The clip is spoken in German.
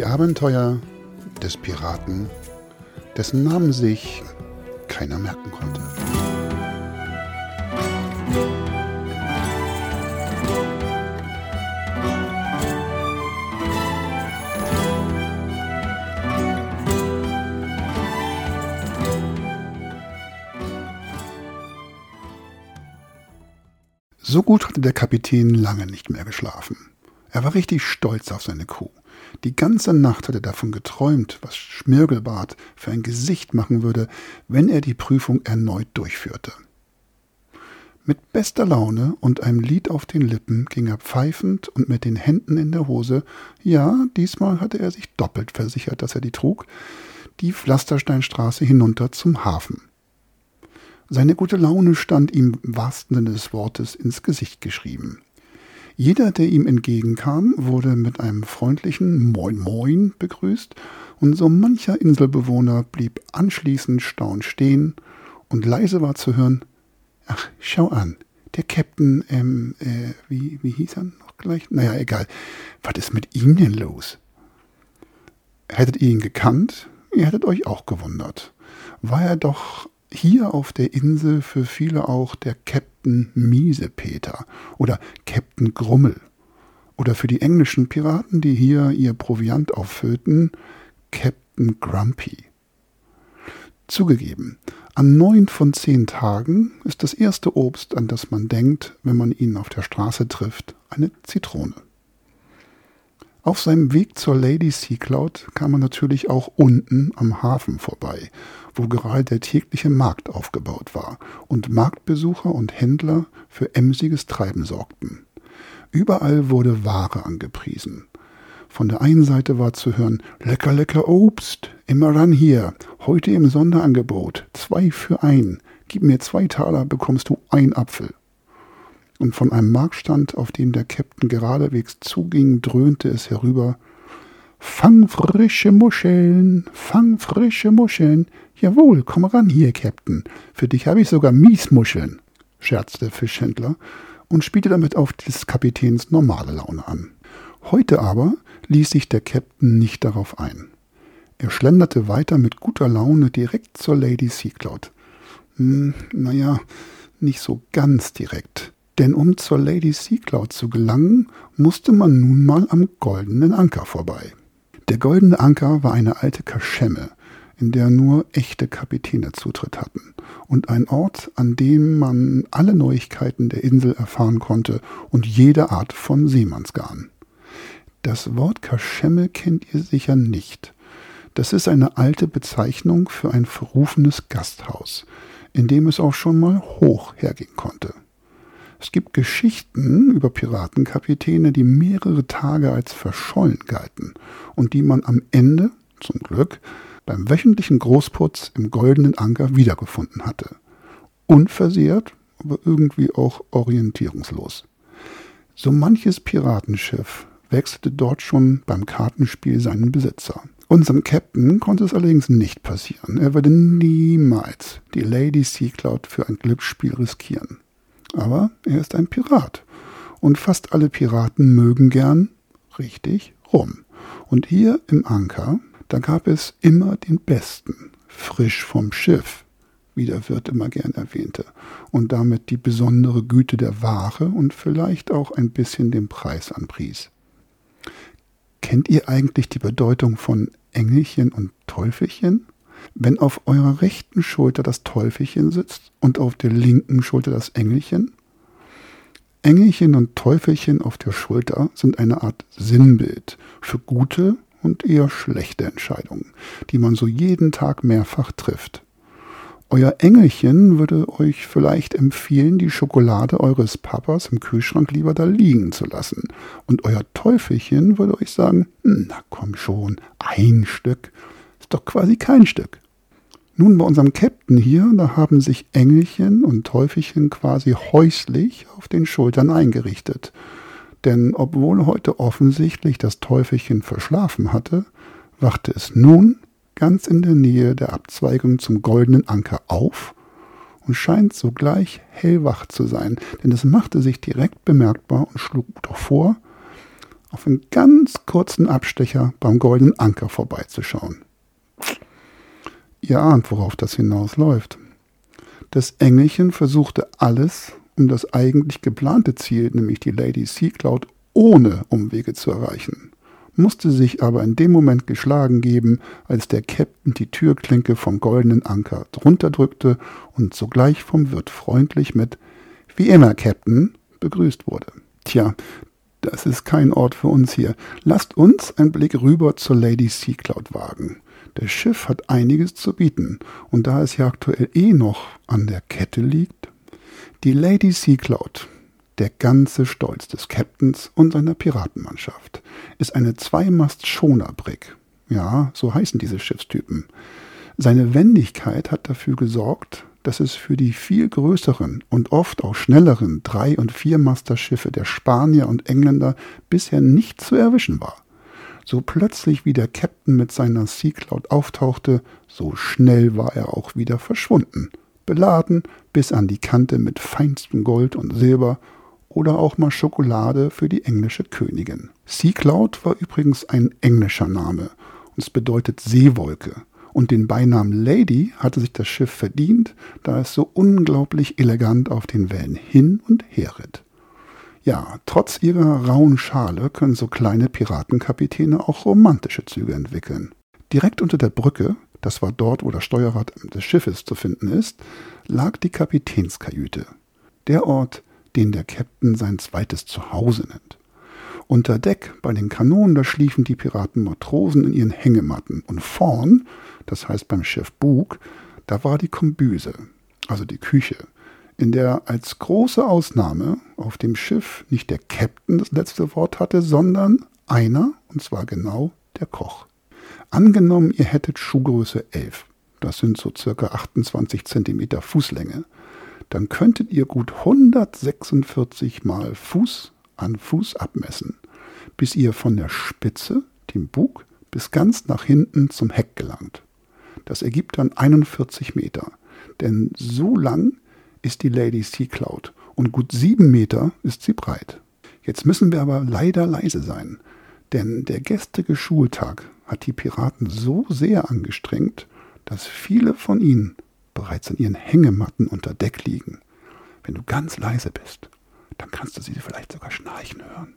Die Abenteuer des Piraten, dessen Namen sich keiner merken konnte. So gut hatte der Kapitän lange nicht mehr geschlafen. Er war richtig stolz auf seine Crew. Die ganze Nacht hat er davon geträumt, was Schmirgelbart für ein Gesicht machen würde, wenn er die Prüfung erneut durchführte. Mit bester Laune und einem Lied auf den Lippen ging er pfeifend und mit den Händen in der Hose, ja, diesmal hatte er sich doppelt versichert, dass er die trug, die Pflastersteinstraße hinunter zum Hafen. Seine gute Laune stand ihm im wahrsten Sinne des Wortes ins Gesicht geschrieben. Jeder, der ihm entgegenkam, wurde mit einem freundlichen Moin Moin begrüßt, und so mancher Inselbewohner blieb anschließend staunend stehen, und leise war zu hören, ach, schau an, der Captain, ähm, äh, wie, wie hieß er noch gleich? Naja, egal. Was ist mit ihm denn los? Hättet ihr ihn gekannt, ihr hättet euch auch gewundert. War er doch hier auf der Insel für viele auch der Captain Miesepeter oder Captain Grummel. Oder für die englischen Piraten, die hier ihr Proviant auffüllten, Captain Grumpy. Zugegeben, an neun von zehn Tagen ist das erste Obst, an das man denkt, wenn man ihn auf der Straße trifft, eine Zitrone. Auf seinem Weg zur Lady Sea Cloud kam man natürlich auch unten am Hafen vorbei, wo gerade der tägliche Markt aufgebaut war und Marktbesucher und Händler für emsiges Treiben sorgten. Überall wurde Ware angepriesen. Von der einen Seite war zu hören, lecker, lecker Obst, immer ran hier, heute im Sonderangebot, zwei für ein, gib mir zwei Taler, bekommst du ein Apfel und von einem Marktstand, auf den der Käpt'n geradewegs zuging, dröhnte es herüber Fang frische Muscheln, fang frische Muscheln. Jawohl, komm ran hier, Käpt'n. Für dich habe ich sogar Miesmuscheln, scherzte der Fischhändler und spielte damit auf des Kapitäns normale Laune an. Heute aber ließ sich der Käpt'n nicht darauf ein. Er schlenderte weiter mit guter Laune direkt zur Lady Seacloud. Hm, naja, nicht so ganz direkt. Denn um zur Lady Sea Cloud zu gelangen, musste man nun mal am goldenen Anker vorbei. Der goldene Anker war eine alte Kaschemme, in der nur echte Kapitäne Zutritt hatten und ein Ort, an dem man alle Neuigkeiten der Insel erfahren konnte und jede Art von Seemannsgarn. Das Wort Kaschemme kennt ihr sicher nicht. Das ist eine alte Bezeichnung für ein verrufenes Gasthaus, in dem es auch schon mal hoch hergehen konnte. Es gibt Geschichten über Piratenkapitäne, die mehrere Tage als verschollen galten und die man am Ende, zum Glück, beim wöchentlichen Großputz im goldenen Anker wiedergefunden hatte. Unversehrt, aber irgendwie auch orientierungslos. So manches Piratenschiff wechselte dort schon beim Kartenspiel seinen Besitzer. Unserem Captain konnte es allerdings nicht passieren. Er würde niemals die Lady Sea Cloud für ein Glücksspiel riskieren. Aber er ist ein Pirat. Und fast alle Piraten mögen gern, richtig, rum. Und hier im Anker, da gab es immer den Besten, frisch vom Schiff, wie der Wirt immer gern erwähnte, und damit die besondere Güte der Ware und vielleicht auch ein bisschen den Preis anpries. Kennt ihr eigentlich die Bedeutung von Engelchen und Teufelchen? Wenn auf eurer rechten Schulter das Teufelchen sitzt und auf der linken Schulter das Engelchen, Engelchen und Teufelchen auf der Schulter sind eine Art Sinnbild für gute und eher schlechte Entscheidungen, die man so jeden Tag mehrfach trifft. Euer Engelchen würde euch vielleicht empfehlen, die Schokolade eures Papas im Kühlschrank lieber da liegen zu lassen. Und euer Teufelchen würde euch sagen, na komm schon, ein Stück doch quasi kein Stück. Nun bei unserem Captain hier, da haben sich Engelchen und Teufelchen quasi häuslich auf den Schultern eingerichtet. Denn obwohl heute offensichtlich das Teufelchen verschlafen hatte, wachte es nun ganz in der Nähe der Abzweigung zum goldenen Anker auf und scheint sogleich hellwach zu sein, denn es machte sich direkt bemerkbar und schlug doch vor, auf einen ganz kurzen Abstecher beim goldenen Anker vorbeizuschauen. Ihr ahnt, worauf das hinausläuft. Das Engelchen versuchte alles, um das eigentlich geplante Ziel, nämlich die Lady Sea Cloud, ohne Umwege zu erreichen, musste sich aber in dem Moment geschlagen geben, als der Captain die Türklinke vom goldenen Anker drunter drückte und sogleich vom Wirt freundlich mit Wie immer, Captain, begrüßt wurde. Tja, das ist kein Ort für uns hier. Lasst uns einen Blick rüber zur Lady Sea Cloud wagen. Das Schiff hat einiges zu bieten, und da es ja aktuell eh noch an der Kette liegt, die Lady Sea Cloud, der ganze Stolz des Captains und seiner Piratenmannschaft, ist eine Zweimast-Schoner-Brick. Ja, so heißen diese Schiffstypen. Seine Wendigkeit hat dafür gesorgt, dass es für die viel größeren und oft auch schnelleren Drei- und Viermasterschiffe der Spanier und Engländer bisher nicht zu erwischen war. So plötzlich wie der Captain mit seiner Sea Cloud auftauchte, so schnell war er auch wieder verschwunden, beladen bis an die Kante mit feinstem Gold und Silber oder auch mal Schokolade für die englische Königin. Sea Cloud war übrigens ein englischer Name und es bedeutet Seewolke und den Beinamen Lady hatte sich das Schiff verdient, da es so unglaublich elegant auf den Wellen hin und her ritt. Ja, trotz ihrer rauen Schale können so kleine Piratenkapitäne auch romantische Züge entwickeln. Direkt unter der Brücke, das war dort, wo das Steuerrad des Schiffes zu finden ist, lag die Kapitänskajüte. Der Ort, den der Captain sein zweites Zuhause nennt. Unter Deck bei den Kanonen, da schliefen die Piratenmatrosen in ihren Hängematten und vorn das heißt beim Chef Bug, da war die Kombüse, also die Küche, in der als große Ausnahme auf dem Schiff nicht der Captain das letzte Wort hatte, sondern einer, und zwar genau der Koch. Angenommen, ihr hättet Schuhgröße 11, das sind so circa 28 Zentimeter Fußlänge, dann könntet ihr gut 146 mal Fuß an Fuß abmessen, bis ihr von der Spitze, dem Bug, bis ganz nach hinten zum Heck gelangt. Das ergibt dann 41 Meter. Denn so lang ist die Lady Sea Cloud und gut sieben Meter ist sie breit. Jetzt müssen wir aber leider leise sein, denn der gestrige Schultag hat die Piraten so sehr angestrengt, dass viele von ihnen bereits in ihren Hängematten unter Deck liegen. Wenn du ganz leise bist, dann kannst du sie vielleicht sogar schnarchen hören.